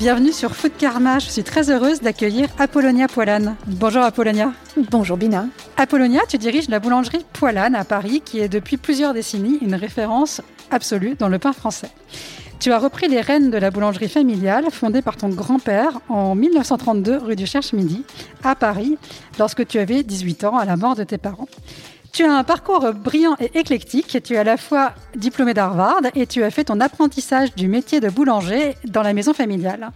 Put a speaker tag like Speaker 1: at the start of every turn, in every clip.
Speaker 1: Bienvenue sur Food Karma. Je suis très heureuse d'accueillir Apollonia Poilane. Bonjour Apollonia.
Speaker 2: Bonjour Bina.
Speaker 1: Apollonia, tu diriges la boulangerie Poilane à Paris, qui est depuis plusieurs décennies une référence absolue dans le pain français. Tu as repris les rênes de la boulangerie familiale fondée par ton grand-père en 1932 rue du Cherche-Midi à Paris, lorsque tu avais 18 ans à la mort de tes parents. Tu as un parcours brillant et éclectique. Tu es à la fois diplômé d'Harvard et tu as fait ton apprentissage du métier de boulanger dans la maison familiale.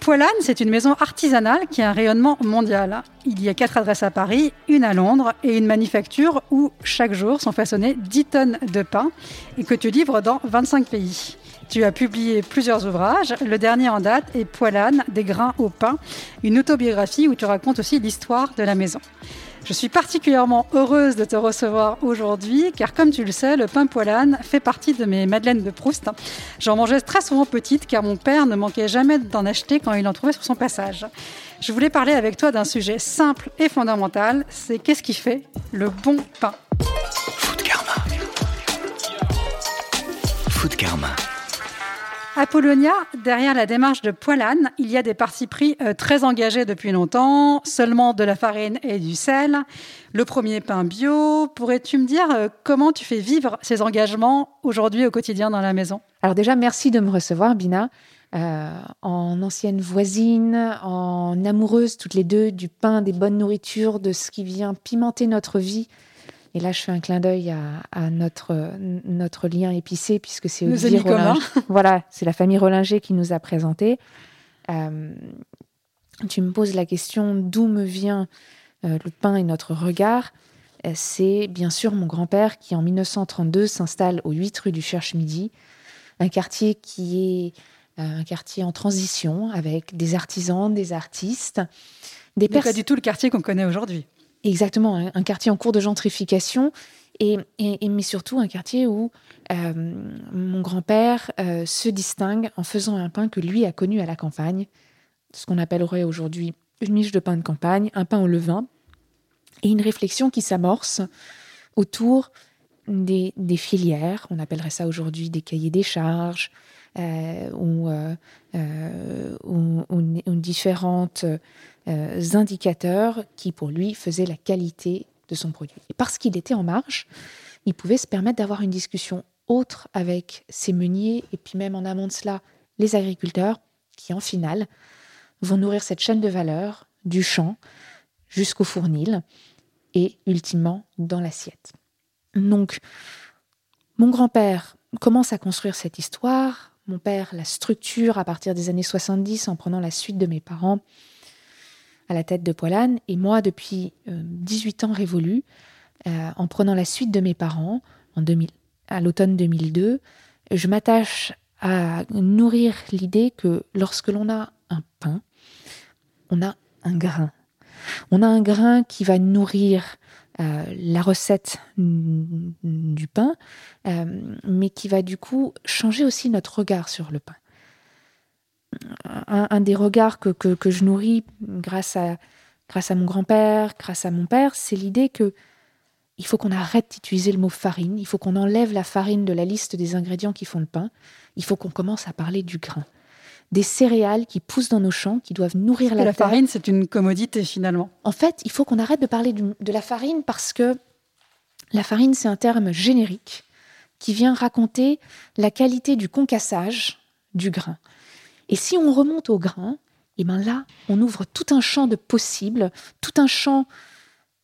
Speaker 1: Poilane, c'est une maison artisanale qui a un rayonnement mondial. Il y a quatre adresses à Paris, une à Londres et une manufacture où chaque jour sont façonnées 10 tonnes de pain et que tu livres dans 25 pays. Tu as publié plusieurs ouvrages. Le dernier en date est Poilane, des grains au pain, une autobiographie où tu racontes aussi l'histoire de la maison. Je suis particulièrement heureuse de te recevoir aujourd'hui car comme tu le sais, le pain poilane fait partie de mes madeleines de Proust. J'en mangeais très souvent petite car mon père ne manquait jamais d'en acheter quand il en trouvait sur son passage. Je voulais parler avec toi d'un sujet simple et fondamental, c'est qu'est-ce qui fait le bon pain?
Speaker 3: Food Karma. Food Karma.
Speaker 1: Apollonia, derrière la démarche de Poilane, il y a des partis pris euh, très engagés depuis longtemps, seulement de la farine et du sel, le premier pain bio. Pourrais-tu me dire euh, comment tu fais vivre ces engagements aujourd'hui au quotidien dans la maison?
Speaker 2: Alors déjà, merci de me recevoir, Bina. Euh, en ancienne voisine, en amoureuse toutes les deux du pain, des bonnes nourritures, de ce qui vient pimenter notre vie. Et là, je fais un clin d'œil à, à notre, notre lien épicé, puisque c'est Olivier. Rollinger. Voilà, c'est la famille Rollinger qui nous a présenté. Euh, tu me poses la question d'où me vient euh, le pain et notre regard? Euh, C'est bien sûr mon grand-père qui, en 1932, s'installe aux 8 rue du Cherche-Midi, un quartier qui est euh, un quartier en transition avec des artisans, des artistes, des
Speaker 1: C'est pas
Speaker 2: personnes.
Speaker 1: du tout le quartier qu'on connaît aujourd'hui.
Speaker 2: Exactement, un, quartier en cours de gentrification, et, mais surtout un quartier où euh, mon grand-père euh, se distingue en faisant un pain que lui a connu à la campagne, ce qu'on appellerait aujourd'hui une miche de pain de campagne, un pain au levain, et une réflexion qui s'amorce autour des, filières, on appellerait ça aujourd'hui des cahiers des charges, euh, ou, ou- ou- ou différentes indicateurs qui, pour lui, faisaient la qualité de son produit. Et parce qu'il était en marge, il pouvait se permettre d'avoir une discussion autre avec ses meuniers et puis même en amont de cela, les agriculteurs qui, en finale, vont nourrir cette chaîne de valeur du champ jusqu'au fournil et ultimement dans l'assiette. Donc, mon grand-père commence à construire cette histoire, mon père la structure à partir des années 70 en prenant la suite de mes parents à la tête de Poilane, et moi, depuis euh, 18 ans révolus, euh, en prenant la suite de mes parents en 2000, à l'automne 2002, je m'attache à nourrir l'idée que lorsque l'on a un pain, on a un grain. On a un grain qui va nourrir euh, la recette du pain, euh, mais qui va du coup changer aussi notre regard sur le pain. Un, un des regards que, que, que je nourris grâce à, grâce à mon grand-père, grâce à mon père, c'est l'idée que il faut qu'on arrête d'utiliser le mot farine, il faut qu'on enlève la farine de la liste des ingrédients qui font le pain, il faut qu'on commence à parler du grain. Des céréales qui poussent dans nos champs, qui doivent nourrir la,
Speaker 1: la
Speaker 2: terre.
Speaker 1: farine, c'est une commodité finalement.
Speaker 2: En fait, il faut qu'on arrête de parler du- de la farine parce que la farine, c'est un terme générique qui vient raconter la qualité du concassage du grain. Et si on remonte au grain, et ben là, on ouvre tout un champ de possibles, tout un champ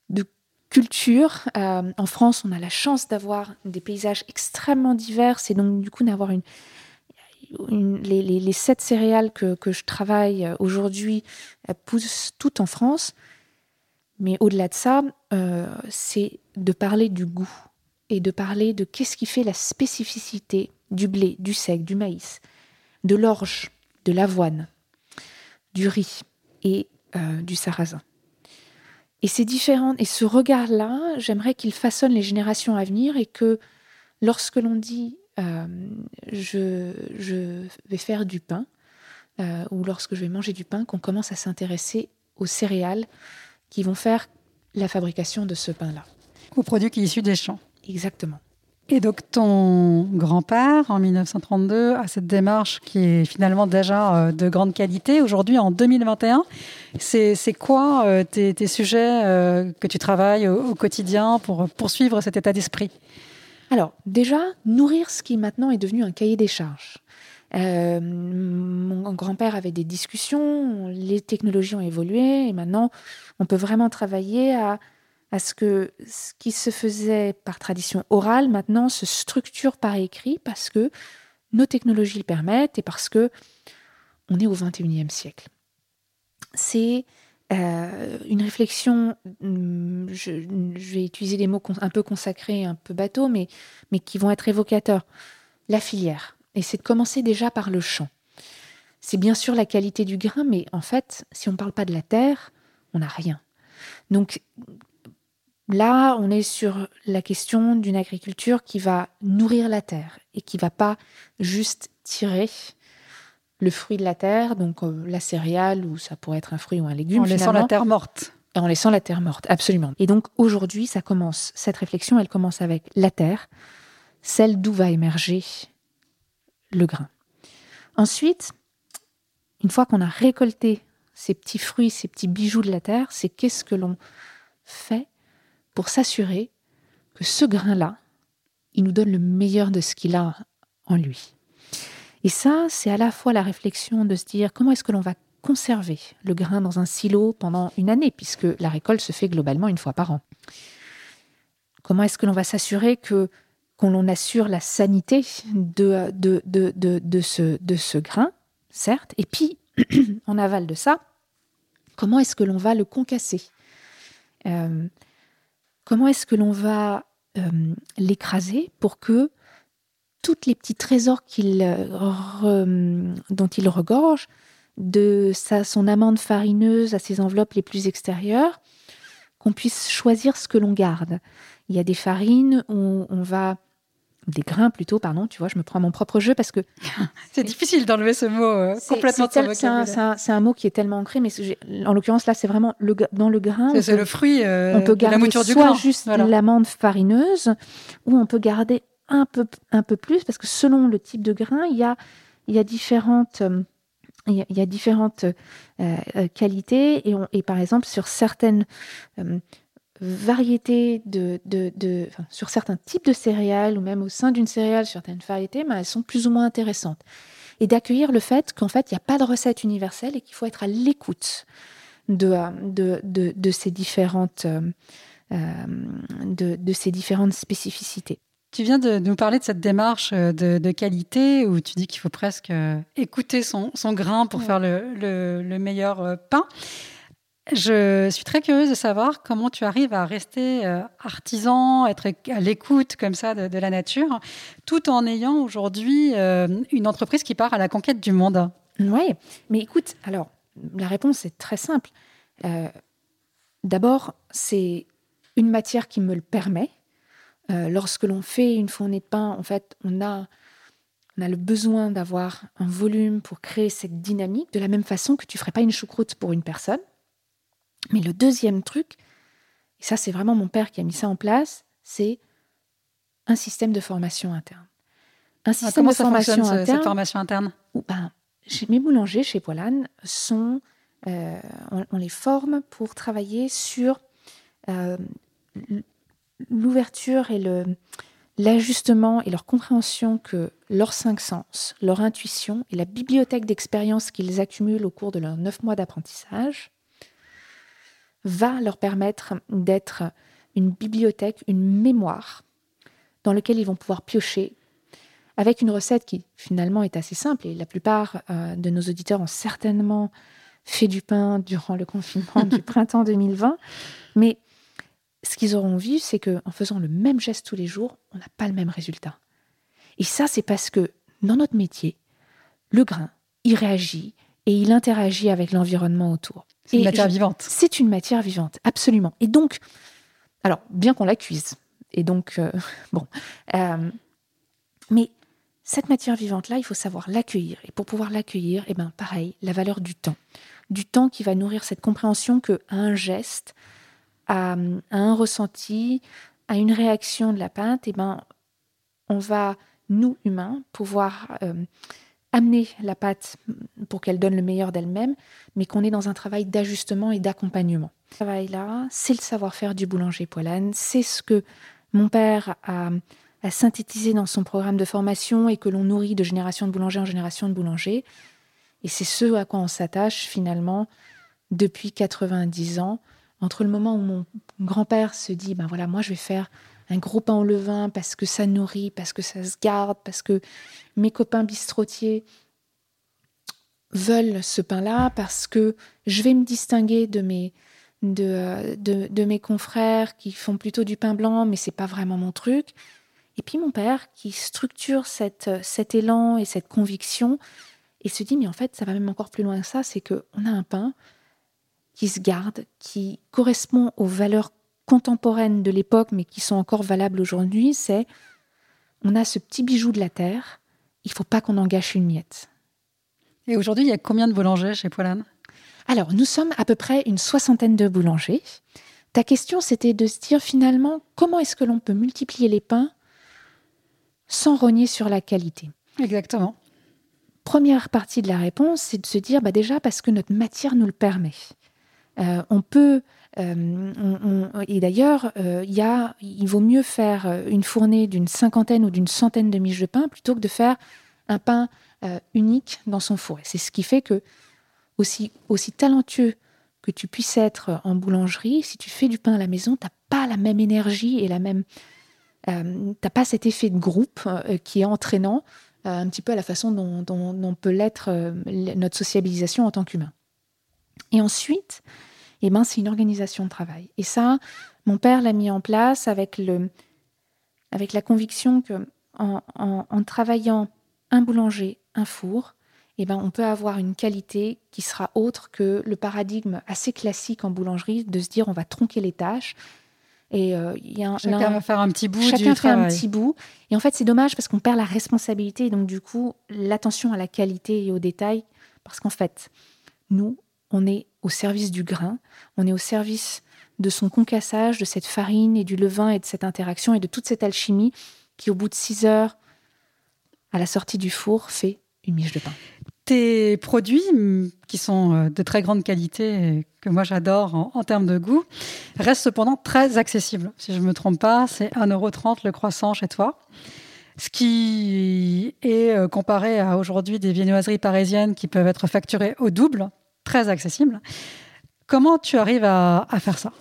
Speaker 2: de culture. Euh, en France, on a la chance d'avoir des paysages extrêmement divers et donc du coup d'avoir une, les, sept céréales que, je travaille aujourd'hui poussent toutes en France. Mais au-delà de ça, euh, c'est de parler du goût et de parler de qu'est-ce qui fait la spécificité du blé, du sec, du maïs, de l'orge, de l'avoine, du riz et euh, du sarrasin. Et ces différents, et ce regard-là, j'aimerais qu'il façonne les générations à venir et que lorsque l'on dit euh, je, je, vais faire du pain, euh, ou lorsque je vais manger du pain, qu'on commence à s'intéresser aux céréales qui vont faire la fabrication de ce pain-là.
Speaker 1: Aux produits qui sont issus des champs.
Speaker 2: Exactement.
Speaker 1: Et donc ton grand-père, en 1932, a cette démarche qui est finalement déjà euh, de grande qualité. Aujourd'hui, en 2021, c'est quoi euh, tes, sujets euh, que tu travailles au, quotidien pour poursuivre cet état d'esprit?
Speaker 2: Alors, déjà, nourrir ce qui maintenant est devenu un cahier des charges. mon grand-père avait des discussions, les technologies ont évolué et maintenant on peut vraiment travailler à à ce que ce qui se faisait par tradition orale maintenant se structure par écrit parce que nos technologies le permettent et parce que on est au 21e siècle. C'est euh, une réflexion, hum, je, vais utiliser des mots un peu consacrés, un peu bateaux, mais, mais qui vont être évocateurs. La filière. Et c'est de commencer déjà par le champ. C'est bien sûr la qualité du grain, mais en fait, si on ne parle pas de la terre, on n'a rien. Donc, Là, on est sur la question d'une agriculture qui va nourrir la terre et qui va pas juste tirer le fruit de la terre, donc euh, la céréale ou ça pourrait être un fruit ou un légume.
Speaker 1: En laissant la terre morte.
Speaker 2: En laissant la terre morte, absolument. Et donc aujourd'hui, ça commence, cette réflexion, elle commence avec la terre, celle d'où va émerger le grain. Ensuite, une fois qu'on a récolté ces petits fruits, ces petits bijoux de la terre, c'est qu'est-ce que l'on fait pour s'assurer que ce grain-là, il nous donne le meilleur de ce qu'il a en lui. Et ça, c'est à la fois la réflexion de se dire comment est-ce que l'on va conserver le grain dans un silo pendant une année, puisque la récolte se fait globalement une fois par an. Comment est-ce que l'on va s'assurer que qu'on assure la sanité de, de, de, de, ce, de ce grain, certes, et puis en aval de ça, comment est-ce que l'on va le concasser? Euh, Comment est-ce que l'on va euh, l'écraser pour que tous les petits trésors euh, dont il regorge, de sa, son amande farineuse à ses enveloppes les plus extérieures, qu'on puisse choisir ce que l'on garde. Il y a des farines où on va des grains plutôt, pardon, tu vois, je me prends mon propre jeu parce que...
Speaker 1: c'est difficile d'enlever ce mot euh, complètement
Speaker 2: C'est un, mot qui est tellement ancré, mais en l'occurrence là, c'est vraiment le, dans le grain.
Speaker 1: C'est le fruit,
Speaker 2: euh, on peut garder la mouture du soit juste l'amande farineuse, ou on peut garder un peu, un peu plus, parce que selon le type de grain, il y a, il y a différentes... Euh, il y a, différentes qualités et, et, par exemple sur certaines variétés de, de, sur certains types de céréales ou même au sein d'une céréale, certaines variétés, mais elles sont plus ou moins intéressantes. Et d'accueillir le fait qu'en fait, il n'y a pas de recette universelle et qu'il faut être à l'écoute de, de, de, ces différentes, euh, de, de ces différentes spécificités.
Speaker 1: Tu viens de nous parler de cette démarche euh, de, qualité où tu dis qu'il faut presque euh, écouter son, son grain pour faire le, le, le, meilleur pain. Je suis très curieuse de savoir comment tu arrives à rester euh, artisan, être à l'écoute comme ça de, la nature, tout en ayant aujourd'hui euh, une entreprise qui part à la conquête du monde.
Speaker 2: Oui, mais écoute, alors la réponse est très simple. Euh, d'abord, c'est une matière qui me le permet. lorsque l'on fait une fournée de pain, en fait, on a on a le besoin d'avoir un volume pour créer cette dynamique, de la même façon que tu ferais pas une choucroute pour une personne. Mais le deuxième truc, et ça c'est vraiment mon père qui a mis ça en place, c'est un système de formation interne.
Speaker 1: Un ah, système de formation interne. Cette formation interne?
Speaker 2: Ben, Mes boulangers chez Poilane sont, euh, on, les forme pour travailler sur euh, l'ouverture et le, l'ajustement et leur compréhension que leurs cinq sens, leur intuition et la bibliothèque d'expériences qu'ils accumulent au cours de leurs neuf mois d'apprentissage va leur permettre d'être une bibliothèque, une mémoire dans laquelle ils vont pouvoir piocher avec une recette qui finalement est assez simple et la plupart euh, de nos auditeurs ont certainement fait du pain durant le confinement du printemps 2020. Mais ce qu'ils auront vu, c'est que en faisant le même geste tous les jours, on n'a pas le même résultat. Et ça, c'est parce que dans notre métier, le grain, il réagit et il interagit avec l'environnement autour.
Speaker 1: C'est une matière
Speaker 2: je-
Speaker 1: vivante.
Speaker 2: C'est une matière vivante, absolument. Et donc, alors, bien qu'on la cuise, et donc, euh, bon, euh, mais cette matière vivante-là, il faut savoir l'accueillir. Et pour pouvoir l'accueillir, eh ben, pareil, la valeur du temps. Du temps qui va nourrir cette compréhension que à un geste, à, à un ressenti, à une réaction de la pinte, eh ben, on va, nous, humains, pouvoir euh, amener la pâte pour qu'elle donne le meilleur d'elle-même, mais qu'on est dans un travail d'ajustement et d'accompagnement. Ce travail-là, c'est le savoir-faire du boulanger poilane, c'est ce que mon père a, a synthétisé dans son programme de formation et que l'on nourrit de génération de boulanger en génération de boulanger. Et c'est ce à quoi on s'attache finalement depuis 90 ans, entre le moment où mon grand-père se dit, ben voilà, moi je vais faire un gros pain au levain parce que ça nourrit, parce que ça se garde, parce que mes copains bistrotiers veulent ce pain-là, parce que je vais me distinguer de mes, de, euh, de, mes confrères qui font plutôt du pain blanc, mais c'est pas vraiment mon truc. Et puis mon père qui structure cette, cet élan et cette conviction et se dit, mais en fait, ça va même encore plus loin que ça, c'est qu'on a un pain qui se garde, qui correspond aux valeurs contemporaines de l'époque, mais qui sont encore valables aujourd'hui, c'est on a ce petit bijou de la terre, il faut pas qu'on en gâche une miette.
Speaker 1: Et aujourd'hui, il y a combien de boulangers chez Poilane?
Speaker 2: Alors, nous sommes à peu près une soixantaine de boulangers. Ta question, c'était de se dire finalement, comment est-ce que l'on peut multiplier les pains sans rogner sur la qualité?
Speaker 1: Exactement.
Speaker 2: Première partie de la réponse, c'est de se dire, bah déjà parce que notre matière nous le permet. Euh, on peut, euh, et d'ailleurs, euh, il vaut mieux faire euh, une fournée d'une cinquantaine ou d'une centaine de miches de pain plutôt que de faire un pain unique dans son four. C'est ce qui fait que, aussi, talentueux que tu puisses être en boulangerie, si tu fais du pain à la maison, tu n'as pas la même énergie et la même. T'as pas cet effet de groupe qui est entraînant, un petit peu à la façon dont, dont- dont peut l'être notre sociabilisation en tant qu'humain. Et ensuite, eh ben, c'est une organisation de travail. Et ça, mon père l'a mis en place avec, le, avec la conviction que en, en- en travaillant un boulanger, un four, eh ben, on peut avoir une qualité qui sera autre que le paradigme assez classique en boulangerie de se dire on va tronquer les tâches. Et euh, il y a un,
Speaker 1: Chacun va faire un petit bout
Speaker 2: Chacun
Speaker 1: du
Speaker 2: fait un petit bout. Et en fait, c'est dommage parce qu'on perd la responsabilité et donc du coup, l'attention à la qualité et aux détails. Parce qu'en fait, nous, on est au service du grain, on est au service de son concassage, de cette farine et du levain et de cette interaction et de toute cette alchimie qui, au bout de six heures, à la sortie du four, fait une miche de pain.
Speaker 1: Tes produits, mm, qui sont euh, de très grande qualité que moi j'adore en, en termes de goût, restent cependant très accessibles. Si je ne me trompe pas, c'est 1,30€ le croissant chez toi. Ce qui est euh, comparé à aujourd'hui des viennoiseries parisiennes qui peuvent être facturées au double, très accessible. Comment tu arrives à, faire ça?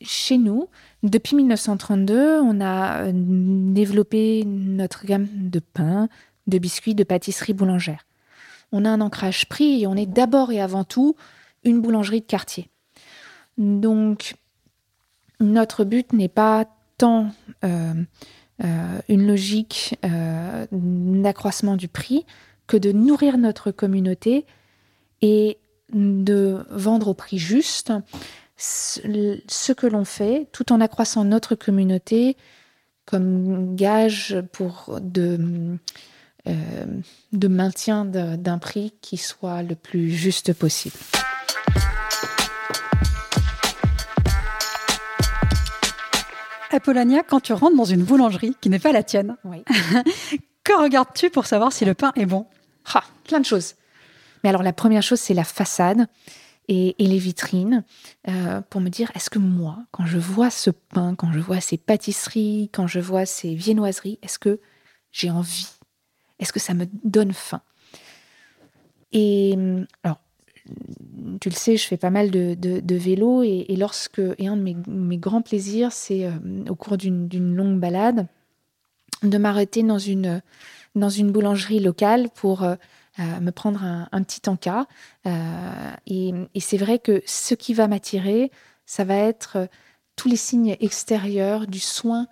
Speaker 2: Chez nous, depuis 1932, on a euh, développé notre gamme de pain, de biscuits, de pâtisseries boulangères. On a un ancrage prix et on est d'abord et avant tout une boulangerie de quartier. Donc, notre but n'est pas tant euh, euh, une logique d'accroissement du prix que de nourrir notre communauté et de vendre au prix juste ce que l'on fait tout en accroissant notre communauté comme gage pour de, euh, de maintien d'un prix qui soit le plus juste possible.
Speaker 1: Apollonia, quand tu rentres dans une boulangerie qui n'est pas la tienne,
Speaker 2: Oui.
Speaker 1: que regardes-tu pour savoir si le pain est bon?
Speaker 2: Ah, plein de choses. Mais alors la première chose, c'est la façade et, les vitrines euh, pour me dire, est-ce que moi, quand je vois ce pain, quand je vois ces pâtisseries, quand je vois ces viennoiseries, est-ce que j'ai envie? Est-ce que ça me donne faim? Et alors, tu le sais, je fais pas mal de, de- vélo et, lorsque et un de mes, grands plaisirs, c'est euh, au cours d'une d'une longue balade de m'arrêter dans une dans une boulangerie locale pour euh, euh, me prendre un, petit encas. Euh, et c'est vrai que ce qui va m'attirer, ça va être tous les signes extérieurs du soin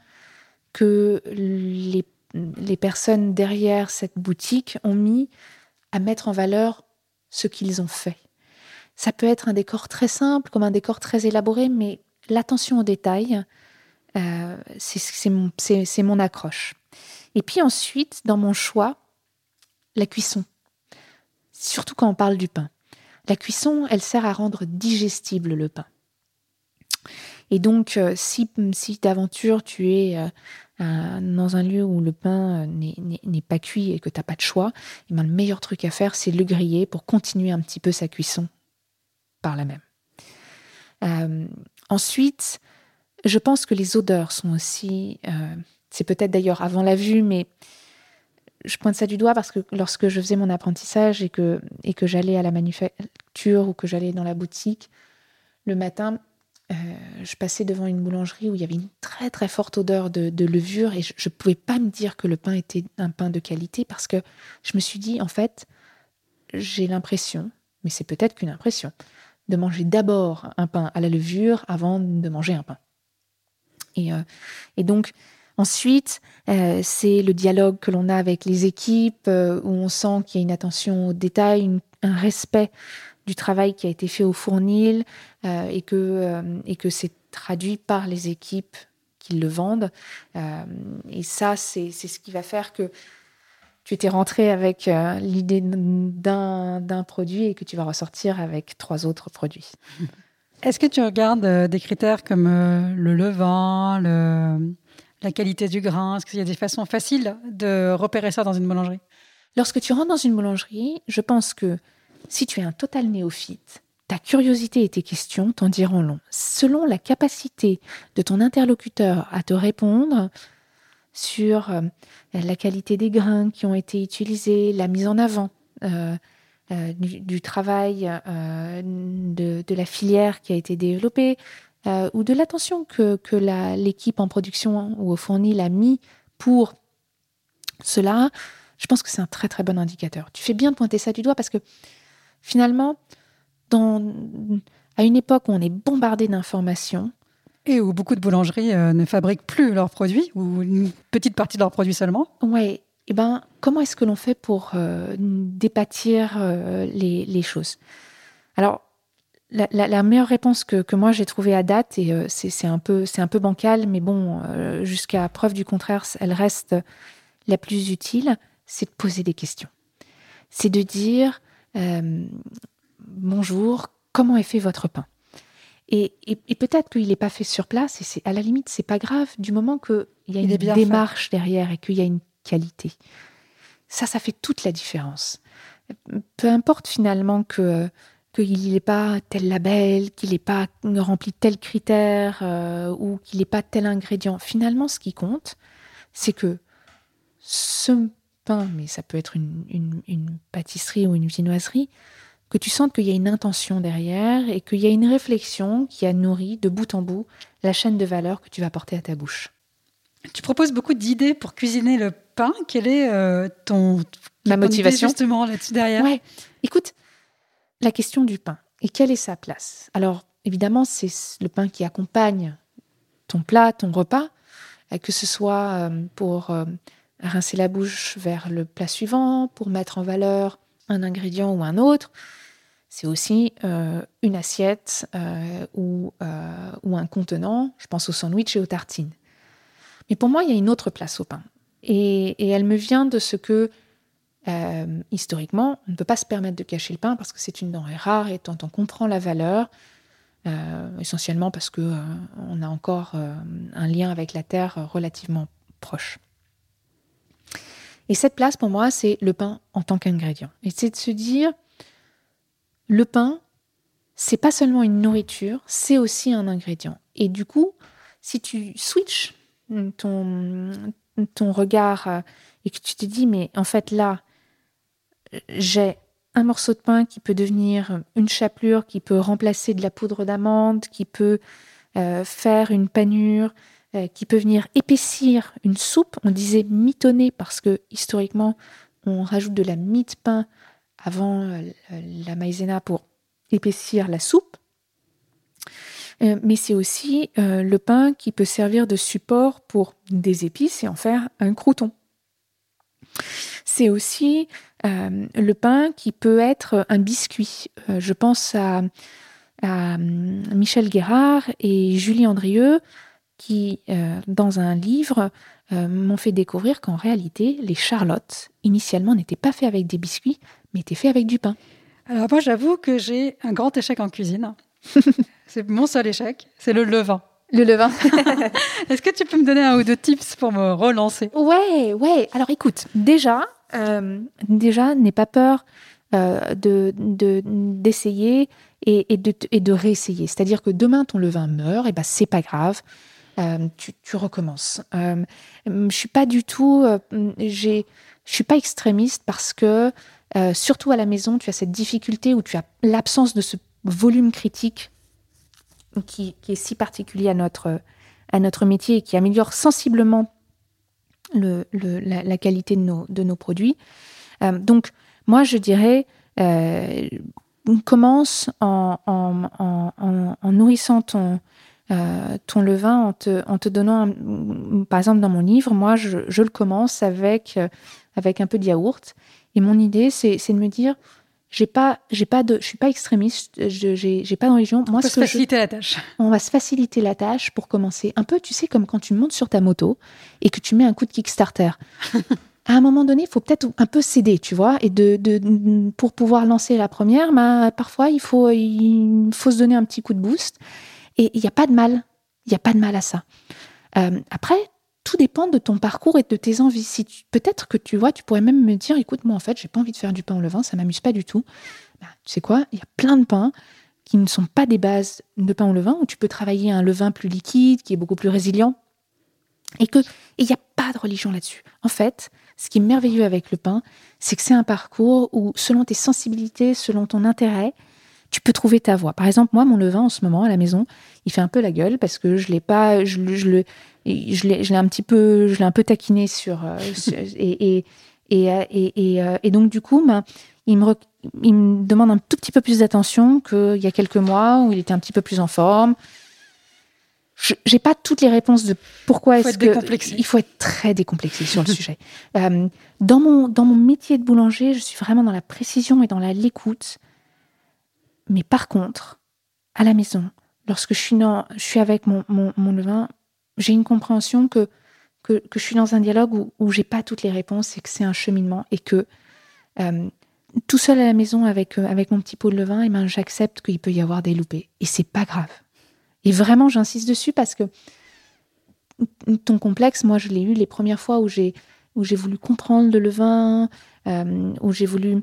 Speaker 2: que les, les personnes derrière cette boutique ont mis à mettre en valeur ce qu'ils ont fait. Ça peut être un décor très simple, comme un décor très élaboré, mais l'attention aux détails, euh, c'est mon, mon accroche. Et puis ensuite, dans mon choix, la cuisson. Surtout quand on parle du pain. La cuisson, elle sert à rendre digestible le pain. Et donc, euh, si, d'aventure tu es euh, dans un lieu où le pain n'est pas cuit et que tu n'as pas de choix, et eh ben, le meilleur truc à faire, c'est le griller pour continuer un petit peu sa cuisson par la même. Euh, ensuite, je pense que les odeurs sont aussi, euh, c'est peut-être d'ailleurs avant la vue, mais je pointe ça du doigt parce que lorsque je faisais mon apprentissage et que, et que j'allais à la manufacture ou que j'allais dans la boutique, le matin, euh, je passais devant une boulangerie où il y avait une très très forte odeur de, levure et je ne pouvais pas me dire que le pain était un pain de qualité parce que je me suis dit, en fait, j'ai l'impression, mais c'est peut-être qu'une impression, de manger d'abord un pain à la levure avant de manger un pain. Et, euh, et donc, ensuite, euh, c'est le dialogue que l'on a avec les équipes où on sent qu'il y a une attention au détail, un respect du travail qui a été fait au fournil euh, et que, euh, et que c'est traduit par les équipes qui le vendent. Euh, et ça, c'est ce qui va faire que tu étais rentré avec l'idée d'un produit et que tu vas ressortir avec trois autres produits.
Speaker 1: Est-ce que tu regardes des critères comme le levain, le, la qualité du grain Est-ce qu'il y a des façons faciles de repérer ça dans une boulangerie?
Speaker 2: Lorsque tu rentres dans une boulangerie, je pense que si tu es un total néophyte, ta curiosité et tes questions t'en diront long. Selon la capacité de ton interlocuteur à te répondre sur euh, la qualité des grains qui ont été utilisés, la mise en avant euh, euh, du, travail de, la filière qui a été développée, ou de l'attention que, que l'équipe en production ou au fournil a mis pour cela, je pense que c'est un très très bon indicateur. Tu fais bien de pointer ça du doigt parce que finalement, à une époque où on est bombardé d'informations,
Speaker 1: et où beaucoup de boulangeries euh, ne fabriquent plus leurs produits, ou une petite partie de leurs produits seulement.
Speaker 2: Oui, eh ben, comment est-ce que l'on fait pour euh, dépâtir euh, les, choses? Alors, la, meilleure réponse que, moi j'ai trouvée à date, et c'est un, peu, un peu bancal, mais bon, jusqu'à preuve du contraire, elle reste la plus utile, c'est de poser des questions. C'est de dire, euh, bonjour, comment est fait votre pain? Et, peut-être qu'il n'est pas fait sur place, et c'est à la limite, c'est pas grave, du moment qu'il y a une démarche derrière et qu'il y a une qualité. Ça, ça fait toute la différence. Peu importe finalement que qu'il n'ait pas tel label, qu'il n'ait pas rempli tel critère euh, ou qu'il n'ait pas tel ingrédient. Finalement, ce qui compte, c'est que ce mais ça peut être une, pâtisserie ou une viennoiserie, que tu sentes qu'il y a une intention derrière et qu'il y a une réflexion qui a nourri de bout en bout la chaîne de valeur que tu vas porter à ta bouche.
Speaker 1: Tu proposes beaucoup d'idées pour cuisiner le pain. Quelle est euh, ton
Speaker 2: ma motivation
Speaker 1: justement là-dessus derrière?
Speaker 2: Ouais. Écoute, la question du pain et quelle est sa place? Alors évidemment, c'est le pain qui accompagne ton plat, ton repas, euh, que ce soit euh, pour rincer la bouche vers le plat suivant pour mettre en valeur un ingrédient ou un autre. C'est aussi euh, une assiette euh, ou, euh, un contenant. Je pense au sandwich et aux tartines. Mais pour moi, il y a une autre place au pain. Et elle me vient de ce que, historiquement, on ne peut pas se permettre de cacher le pain parce que c'est une denrée rare et tant on comprend la valeur, essentiellement parce qu'on on a encore un lien avec la terre relativement proche. Et cette place, pour moi, c'est le pain en tant qu'ingrédient. Et c'est de se dire, le pain, c'est pas seulement une nourriture, c'est aussi un ingrédient. Et du coup, si tu switches ton, ton regard euh, et que tu te dis, mais en fait là, j'ai un morceau de pain qui peut devenir une chapelure, qui peut remplacer de la poudre d'amande, qui peut euh, faire une panure, euh, qui peut venir épaissir une soupe. On disait mitonner parce que historiquement, on rajoute de la mie de pain avant euh, la maïzena pour épaissir la soupe. mais c'est aussi le pain qui peut servir de support pour des épices et en faire un crouton. C'est aussi euh, le pain qui peut être un biscuit. Euh, je pense à, à, hum, Michel Guérard et Julie Andrieux qui, euh, dans un livre, m'ont fait découvrir qu'en réalité, les charlottes, initialement, n'étaient pas faits avec des biscuits, mais étaient faits avec du pain.
Speaker 1: Alors moi, j'avoue que j'ai un grand échec en cuisine. c'est mon seul échec, c'est le levain.
Speaker 2: Le levain
Speaker 1: Est-ce que tu peux me donner un ou deux tips pour me relancer?
Speaker 2: Ouais, ouais. Alors écoute, déjà, euh, déjà, n'aie pas peur euh, de de- d'essayer et, et de, et de réessayer. C'est-à-dire que demain ton levain meurt, et ben c'est pas grave. Euh, tu, tu recommences. Je suis pas du tout, j'ai, je suis pas extrémiste parce que surtout à la maison, tu as cette difficulté où tu as l'absence de ce volume critique qui, est si particulier à notre à notre métier et qui améliore sensiblement le, le- la, qualité de nos, de nos produits. Euh, donc, moi, je dirais, euh, commence en, en, nourrissant ton, euh, ton levain, en te, en te donnant, un- par exemple, dans mon livre, moi, je, je le commence avec, avec un peu de yaourt. Et mon idée, c'est de me dire, j'ai pas, j'ai pas de, je suis pas extrémiste, je- j'ai j'ai pas de religion. Moi,
Speaker 1: On
Speaker 2: ce
Speaker 1: se
Speaker 2: je-
Speaker 1: faciliter la tâche.
Speaker 2: on va se faciliter la tâche pour commencer. Un peu, tu sais, comme quand tu montes sur ta moto et que tu mets un coup de Kickstarter. à un moment donné, il faut peut-être un peu céder, tu vois, et de, de- pour pouvoir lancer la première, ben, parfois il faut, il faut se donner un petit coup de boost. Et il n'y a pas de mal. Il n'y a pas de mal à ça. Euh, après, tout dépend de ton parcours et de tes envies. Si peut-être que tu vois, tu pourrais même me dire, écoute, moi en fait, j'ai pas envie de faire du pain au levain, ça m'amuse pas du tout. Ben, tu sais quoi Il y a plein de pains qui ne sont pas des bases de pain au levain où tu peux travailler un levain plus liquide, qui est beaucoup plus résilient, et que il n'y a pas de religion là-dessus. En fait, ce qui est merveilleux avec le pain, c'est que c'est un parcours où, selon tes sensibilités, selon ton intérêt, tu peux trouver ta voie. Par exemple, moi, mon levain en ce moment à la maison, il fait un peu la gueule parce que je l'ai pas, je, le- je le, je l'ai, je l'ai un petit peu, je l'ai un peu taquiné sur, euh, sur- et, et, et, et, et, euh, et donc du coup, ben, il me, il me demande un tout petit peu plus d'attention qu'il y a quelques mois où il était un petit peu plus en forme. Je j'ai pas toutes les réponses de pourquoi est-ce que il faut être très décomplexé sur le sujet. Euh, dans mon dans mon métier de boulanger, je suis vraiment dans la précision et dans la l'écoute. Mais par contre, à la maison, lorsque je suis avec mon levain, j'ai une compréhension que que, je suis dans un dialogue où, où j'ai pas toutes les réponses et que c'est un cheminement et que euh, tout seul à la maison avec, euh, avec mon petit pot de levain, eh ben, j'accepte qu'il peut y avoir des loupés. Et c'est pas grave. Et vraiment, j'insiste dessus parce que ton complexe, moi, je l'ai eu les premières fois où j'ai j'ai voulu comprendre le levain, euh, où j'ai voulu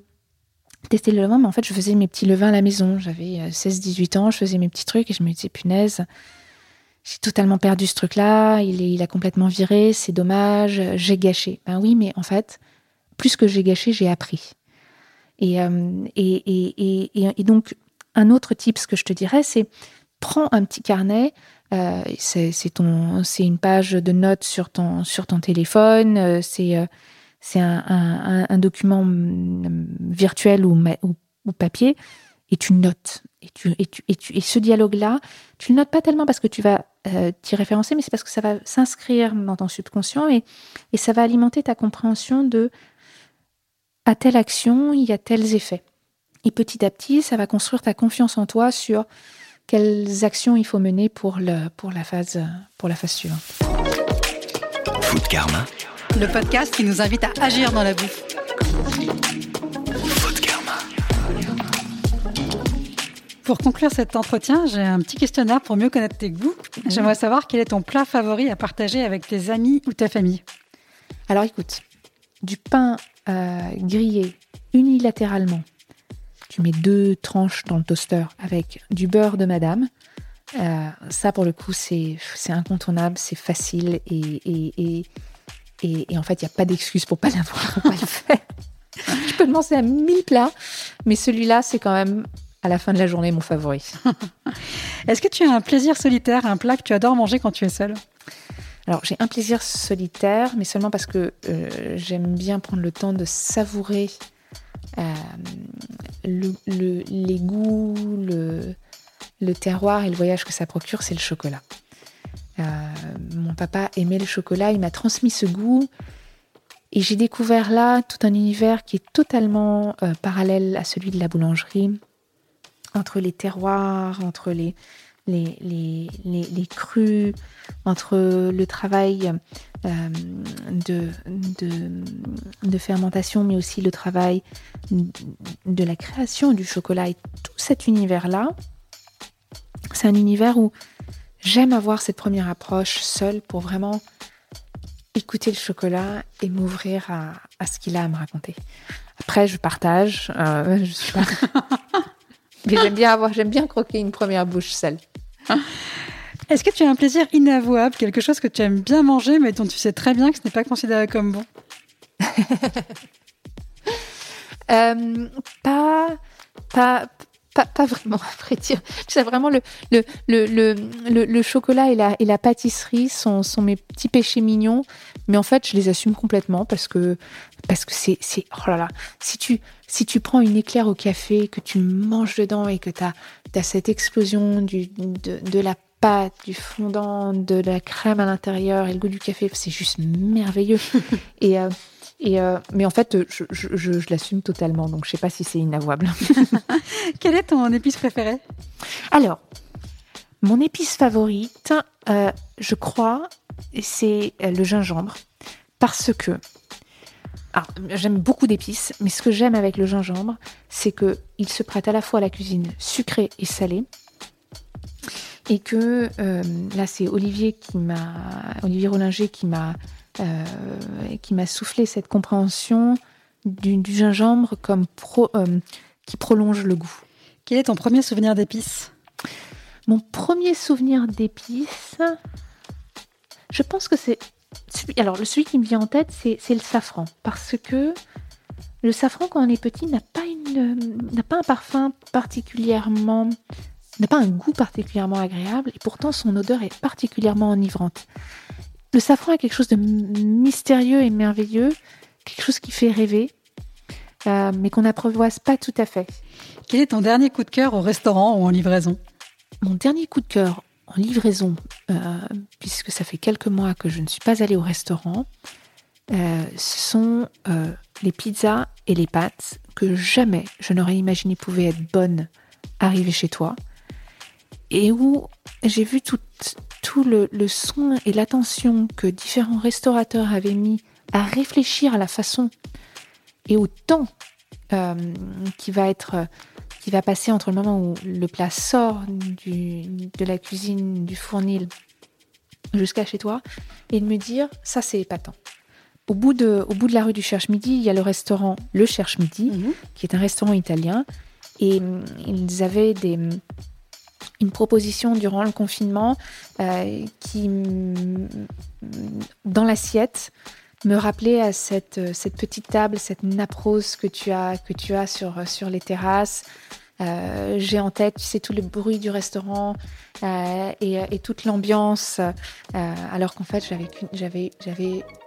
Speaker 2: tester le levain, mais en fait, je faisais mes petits levains à la maison. J'avais euh, 16-18 ans, je faisais mes petits trucs et je me disais, punaise, j'ai totalement perdu ce truc-là, il, il a complètement viré, c'est dommage, j'ai gâché. Ben oui, mais en fait, plus que j'ai gâché, j'ai appris. Et, euh, et, et, et, donc, un autre tip, ce que je te dirais, c'est prends un petit carnet. euh, c'est une page de notes sur ton sur ton téléphone. euh, c'est euh, c'est un, document mm, virtuel ou, papier et tu notes. Et, tu, tu, et, ce dialogue-là, tu le notes pas tellement parce que tu vas euh, t'y référencer, mais c'est parce que ça va s'inscrire dans ton subconscient et, ça va alimenter ta compréhension de à telle action, il y a tels effets. Et petit à petit, ça va construire ta confiance en toi sur quelles actions il faut mener pour, le, pour, la, phase, pour la phase suivante.
Speaker 3: Food Karma.
Speaker 1: Le podcast qui nous invite à agir dans la bouffe. Pour conclure cet entretien, j'ai un petit questionnaire pour mieux connaître tes goûts. J'aimerais savoir quel est ton plat favori à partager avec tes amis ou ta famille.
Speaker 2: Alors écoute, du pain euh, grillé unilatéralement, tu mets deux tranches dans le toaster avec du beurre de madame. Euh, ça, pour le coup, c'est incontournable, c'est facile et, et, et en fait, il n'y a pas d'excuse pour pas l'avoir, pour pas le faire. Je peux penser à mille plats, mais celui-là, c'est quand même à la fin de la journée mon favori.
Speaker 1: Est-ce que tu as un plaisir solitaire, un plat que tu adores manger quand tu es seule?
Speaker 2: Alors, j'ai un plaisir solitaire, mais seulement parce que euh, j'aime bien prendre le temps de savourer euh, le, le- les goûts, le, le terroir et le voyage que ça procure, c'est le chocolat. Mon papa aimait le chocolat, il m'a transmis ce goût. Et j'ai découvert là tout un univers qui est totalement euh, parallèle à celui de la boulangerie, entre les terroirs, entre les, les, les, les, entre le travail euh, de, de, de, fermentation, mais aussi le travail de la création du chocolat. Et tout cet univers-là, c'est un univers où j'aime avoir cette première approche seule pour vraiment écouter le chocolat et m'ouvrir à, à, ce qu'il a à me raconter. Après, je partage. Euh, je suis pas... Mais j'aime bien avoir, j'aime bien croquer une première bouche seule.
Speaker 1: Est-ce que tu as un plaisir inavouable, quelque chose que tu aimes bien manger, mais dont tu sais très bien que ce n'est pas considéré comme bon?
Speaker 2: Euh, Pas, pas, pas, vraiment, à vrai dire. C'est vraiment le, le, le, le, chocolat et la, et la pâtisserie sont, sont mes petits péchés mignons. Mais en fait, je les assume complètement parce que parce que c'est oh là là. Si tu si tu prends une éclair au café, que tu manges dedans et que tu as, as, cette explosion du, de, de la pâte, du fondant, de la crème à l'intérieur et le goût du café, c'est juste merveilleux. et euh, et euh, mais en fait, je, je, je, l'assume totalement, donc je sais pas si c'est inavouable.
Speaker 1: Quelle est ton épice préférée
Speaker 2: Alors, mon épice favorite, euh, je crois, c'est le gingembre, parce que j'aime beaucoup d'épices, mais ce que j'aime avec le gingembre, c'est que il se prête à la fois à la cuisine sucrée et salée. Et que euh, là, c'est Olivier qui m'a, Olivier Rollinger qui m'a euh, qui m'a soufflé cette compréhension du, gingembre comme euh, qui prolonge le goût.
Speaker 1: Quel est ton premier souvenir d'épices?
Speaker 2: Mon premier souvenir d'épices, je pense que c'est alors celui qui me vient en tête, c'est, le safran, parce que le safran quand on est petit n'a pas une n'a pas un parfum particulièrement n'a pas un goût particulièrement agréable et pourtant son odeur est particulièrement enivrante. Le safran a quelque chose de mystérieux et merveilleux, quelque chose qui fait rêver, euh, mais qu'on n'apprivoise pas tout à fait.
Speaker 1: Quel est ton dernier coup de cœur au restaurant ou en livraison?
Speaker 2: Mon dernier coup de cœur en livraison, euh, puisque ça fait quelques mois que je ne suis pas allée au restaurant, euh, ce sont les pizzas et les pâtes que jamais je n'aurais imaginé pouvaient être bonnes arriver chez toi et où j'ai vu tout, tout le, le soin et l'attention que différents restaurateurs avaient mis à réfléchir à la façon et au temps euh, qui va être qui va passer entre le moment où le plat sort du, de la cuisine du fournil jusqu'à chez toi et de me dire ça c'est épatant. Au bout, de, au bout de la rue du Cherche-Midi, il y a le restaurant Le Cherche-Midi, mhm. qui est un restaurant italien. Et mm, ils avaient des, une proposition durant le confinement euh, qui, dans l'assiette, me rappelait à cette, cette petite table, cette nappe rose que tu as, que tu as sur, sur les terrasses. Euh, j'ai en tête, tu sais, tout le bruit du restaurant euh, et, toute l'ambiance, alors qu'en fait, j'avais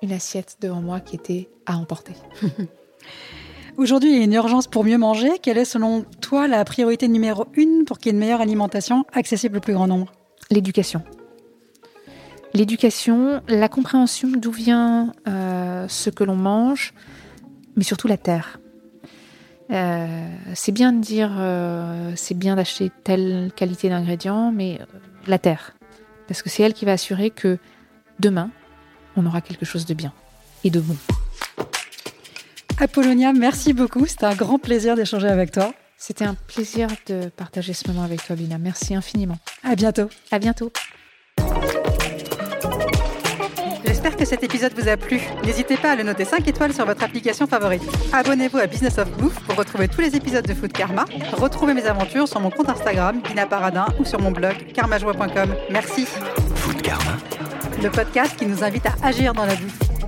Speaker 2: une assiette devant moi qui était à emporter.
Speaker 1: Aujourd'hui, il y a une urgence pour mieux manger. Quelle est selon toi la priorité numéro une pour qu'il y ait une meilleure alimentation accessible au plus grand nombre?
Speaker 2: L'éducation. L'éducation, la compréhension d'où vient euh, ce que l'on mange, mais surtout la terre. Euh, c'est bien de dire, euh, c'est bien d'acheter telle qualité d'ingrédients, mais la terre. Parce que c'est elle qui va assurer que demain, on aura quelque chose de bien et de bon.
Speaker 1: Apollonia, merci beaucoup. C'était un grand plaisir d'échanger avec toi.
Speaker 2: C'était un plaisir de partager ce moment avec toi, Bina. Merci infiniment.
Speaker 1: À bientôt.
Speaker 2: À bientôt.
Speaker 1: J'espère que cet épisode vous a plu. N'hésitez pas à le noter 5 étoiles sur votre application favorite. Abonnez-vous à Business of Bouffe pour retrouver tous les épisodes de Food Karma. Retrouvez mes aventures sur mon compte Instagram, Bina Paradin, ou sur mon blog, karmajoie.com. Merci.
Speaker 3: Food Karma.
Speaker 1: Le podcast qui nous invite à agir dans la bouffe.